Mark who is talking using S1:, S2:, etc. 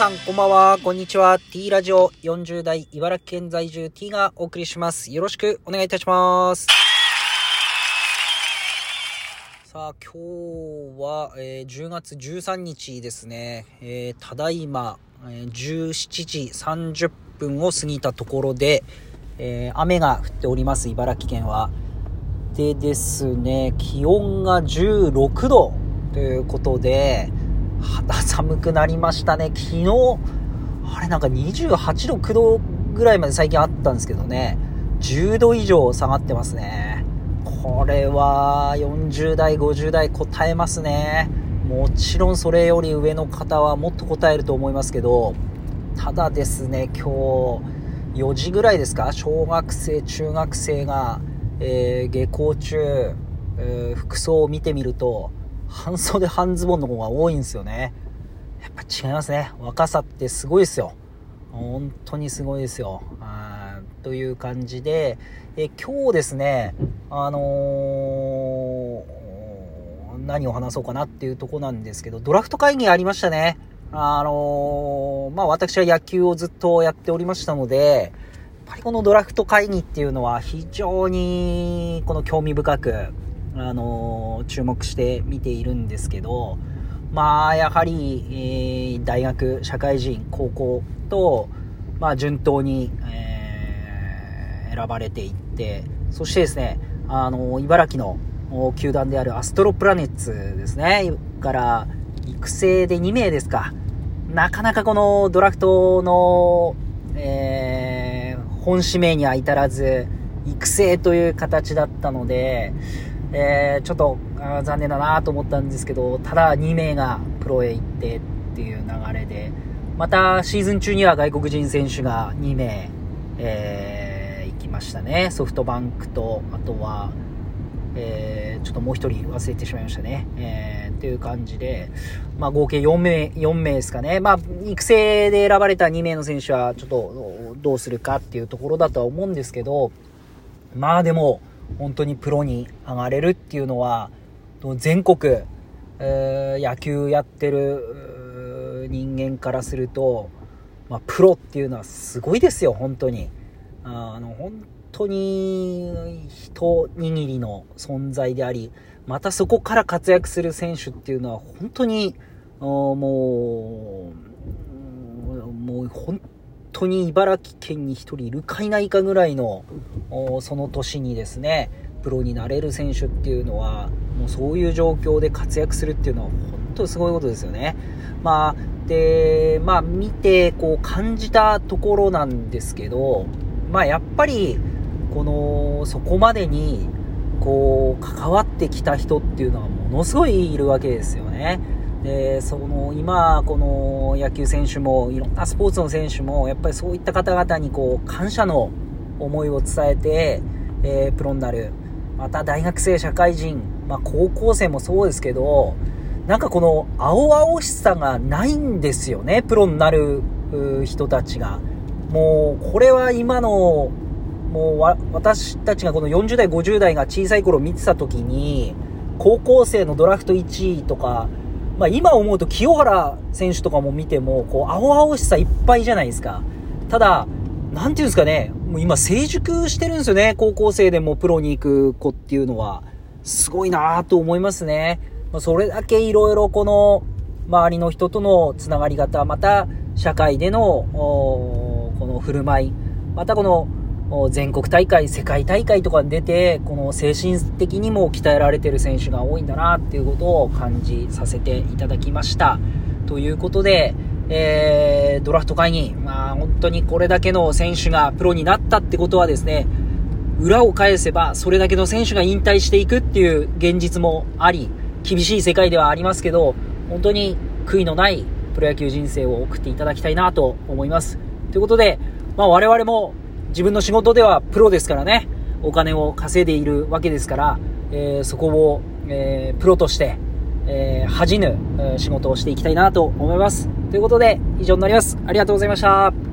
S1: さん、こんばんは。こんにちは。T ラジオ40代茨城県在住 T がお送りします。よろしくお願いいたします。さあ、今日は、えー10月13日ですね。えーただいま、えー17時30分を過ぎたところで、えー雨が降っております、茨城県は。でですね、気温が16度ということで、肌寒くなりましたね。昨日、あれなんか28度、9度ぐらいまで最近あったんですけどね、10度以上下がってますね。これは40代、50代答えますね。もちろんそれより上の方はもっと答えると思いますけど、ただですね、今日4時ぐらいですか、小学生、中学生が、えー下校中、えー服装を見てみると、半袖半ズボンの子が多いんですよね。やっぱ違いますね。若さってすごいですよ。本当にすごいですよ。あーという感じで、え今日ですね、あのー何を話そうかなっていうとこなんですけど、ドラフト会議ありましたね。あのーまあ私は野球をずっとやっておりましたので、やっぱりこのドラフト会議っていうのは非常にこの興味深く、あの注目して見ているんですけど、まあ、やはり、えー大学、社会人、高校と、まあ、順当に、えー選ばれていって、そしてですね、あの茨城の球団であるアストロプラネッツですね、から育成で2名ですか。なかなかこのドラフトの、えー本指名には至らず、育成という形だったので、えーちょっと残念だなと思ったんですけど、ただ2名がプロへ行ってっていう流れで、またシーズン中には外国人選手が2名、えー行きましたね。ソフトバンクと、あとは、えーちょっともう一人忘れてしまいましたね。えーっていう感じで、まあ合計4名、4名ですかね。まあ育成で選ばれた2名の選手はちょっとどうするかっていうところだとは思うんですけど、まあでも、本当にプロに上がれるっていうのは、全国、野球やってる人間からすると、まあ、プロっていうのはすごいですよ、本当に。あの、本当に一握りの存在であり、またそこから活躍する選手っていうのは本当に、もう、もう本当に茨城県に一人いるかいないかぐらいの、その年にですね、プロになれる選手っていうのは、もうそういう状況で活躍するっていうのは本当にすごいことですよね。まあ、で、まあ見てこう感じたところなんですけど、まあやっぱり、この、そこまでに、こう、関わってきた人っていうのはものすごいいるわけですよね。で、その、今、この野球選手も、いろんなスポーツの選手も、やっぱりそういった方々にこう、感謝の思いを伝えて、えープロになる。また大学生、社会人、まあ高校生もそうですけど、なんかこの青々しさがないんですよね、プロになる人たちが。もう、これは今の、もう、私たちがこの40代、50代が小さい頃見てた時に、高校生のドラフト1位とか、まあ今思うと清原選手とかも見ても、こう、青々しさいっぱいじゃないですか。ただ、なんていうんですかね、もう今成熟してるんですよね、高校生でもプロに行く子っていうのは。すごいなぁと思いますね。まそれだけいろいろこの、周りの人とのつながり方、また社会での、この振る舞い、またこの、全国大会、世界大会とかに出て、この精神的にも鍛えられてる選手が多いんだなっていうことを感じさせていただきました。ということで、えー、ドラフト会議、本当にこれだけの選手がプロになったってことはですね、裏を返せばそれだけの選手が引退していくっていう現実もあり、厳しい世界ではありますけど、本当に悔いのないプロ野球人生を送っていただきたいなと思います。ということで、まあ我々も自分の仕事ではプロですからね、お金を稼いでいるわけですから、えーそこを、えープロとして、えー恥じぬ、仕事をしていきたいなと思います。ということで、以上になります。ありがとうございました。